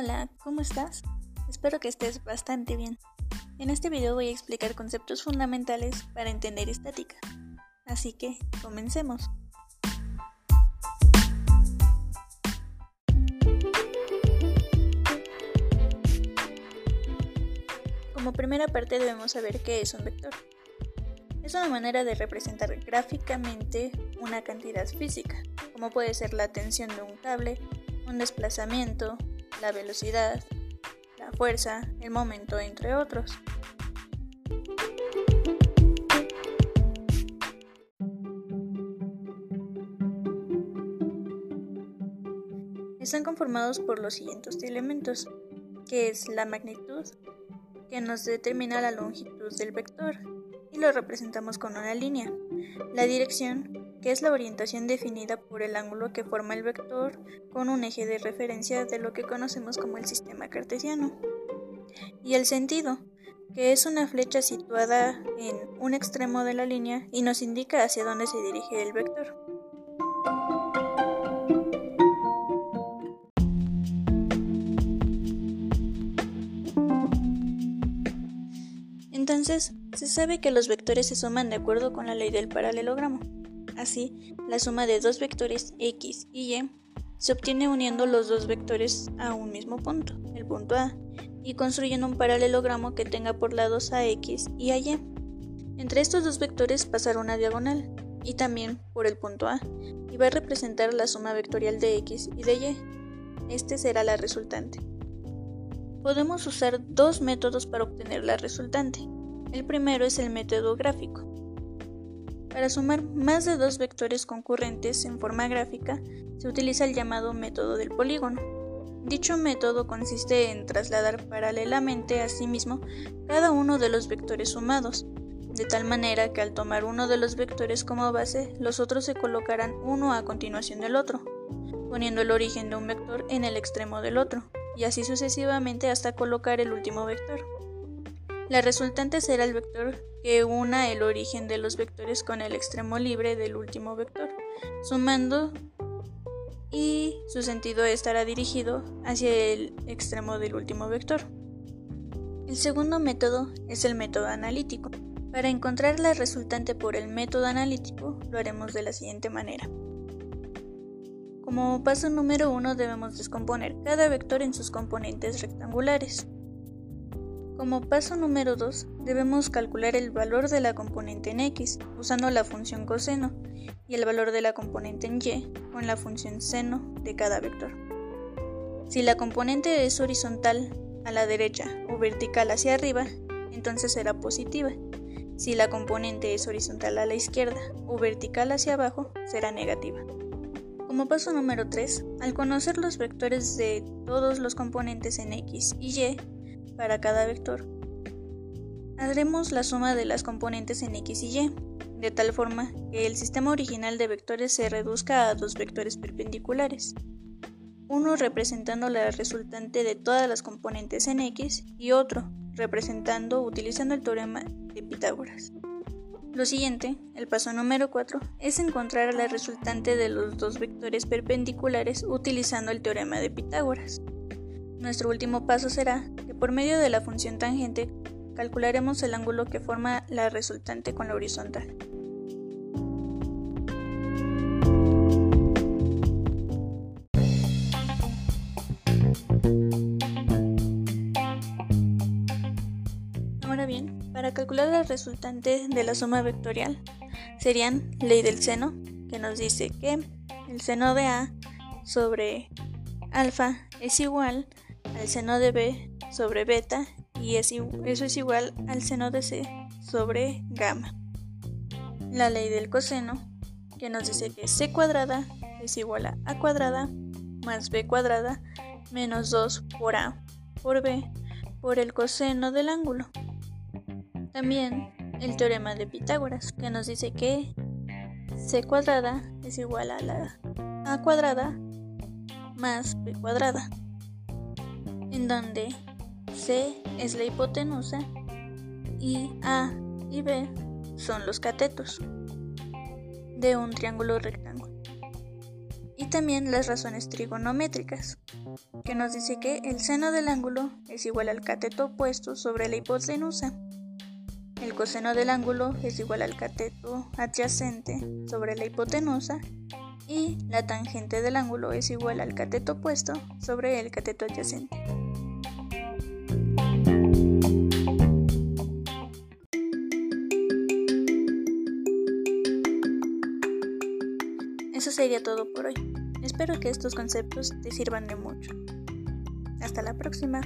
Hola, ¿cómo estás? Espero que estés bastante bien. En este video voy a explicar conceptos fundamentales para entender estática. Así que, comencemos. Como primera parte debemos saber qué es un vector. Es una manera de representar gráficamente una cantidad física, como puede ser la tensión de un cable, un desplazamiento, la velocidad, la fuerza, el momento, entre otros. Están conformados por los siguientes elementos, que es la magnitud, que nos determina la longitud del vector, y lo representamos con una línea. La dirección, que es la orientación definida por el ángulo que forma el vector con un eje de referencia de lo que conocemos como el sistema cartesiano. Y el sentido, que es una flecha situada en un extremo de la línea y nos indica hacia dónde se dirige el vector. Entonces, se sabe que los vectores se suman de acuerdo con la ley del paralelogramo. Así, la suma de dos vectores x y y se obtiene uniendo los dos vectores a un mismo punto, el punto A, y construyendo un paralelogramo que tenga por lados a x y a y. Entre estos dos vectores pasará una diagonal, y también por el punto A, y va a representar la suma vectorial de x y de y. Este será la resultante. Podemos usar dos métodos para obtener la resultante. El primero es el método gráfico. Para sumar más de dos vectores concurrentes en forma gráfica, se utiliza el llamado método del polígono. Dicho método consiste en trasladar paralelamente a sí mismo cada uno de los vectores sumados, de tal manera que al tomar uno de los vectores como base, los otros se colocarán uno a continuación del otro, poniendo el origen de un vector en el extremo del otro, y así sucesivamente hasta colocar el último vector. La resultante será el vector que una el origen de los vectores con el extremo libre del último vector, sumando y su sentido estará dirigido hacia el extremo del último vector. El segundo método es el método analítico. Para encontrar la resultante por el método analítico lo haremos de la siguiente manera. Como paso número uno debemos descomponer cada vector en sus componentes rectangulares. Como paso número 2, debemos calcular el valor de la componente en x usando la función coseno y el valor de la componente en y con la función seno de cada vector. Si la componente es horizontal a la derecha o vertical hacia arriba, entonces será positiva. Si la componente es horizontal a la izquierda o vertical hacia abajo, será negativa. Como paso número 3, al conocer los vectores de todos los componentes en x y y, para cada vector. Haremos la suma de las componentes en x y y, de tal forma que el sistema original de vectores se reduzca a dos vectores perpendiculares, uno representando la resultante de todas las componentes en x y otro representando utilizando el teorema de Pitágoras. Lo siguiente, el paso número 4, es encontrar la resultante de los dos vectores perpendiculares utilizando el teorema de Pitágoras. Nuestro último paso será que por medio de la función tangente calcularemos el ángulo que forma la resultante con la horizontal. Ahora bien, para calcular la resultante de la suma vectorial, serían ley del seno, que nos dice que el seno de A sobre alfa es igual al seno de b sobre beta y eso es igual al seno de c sobre gamma. La ley del coseno, que nos dice que c cuadrada es igual a a cuadrada más b cuadrada menos 2 por a por b por el coseno del ángulo. También el teorema de Pitágoras, que nos dice que c cuadrada es igual a la a cuadrada más b cuadrada en donde C es la hipotenusa y A y B son los catetos de un triángulo rectángulo. Y también las razones trigonométricas, que nos dice que el seno del ángulo es igual al cateto opuesto sobre la hipotenusa. El coseno del ángulo es igual al cateto adyacente sobre la hipotenusa y la tangente del ángulo es igual al cateto opuesto sobre el cateto adyacente. Eso sería todo por hoy. Espero que estos conceptos te sirvan de mucho. Hasta la próxima.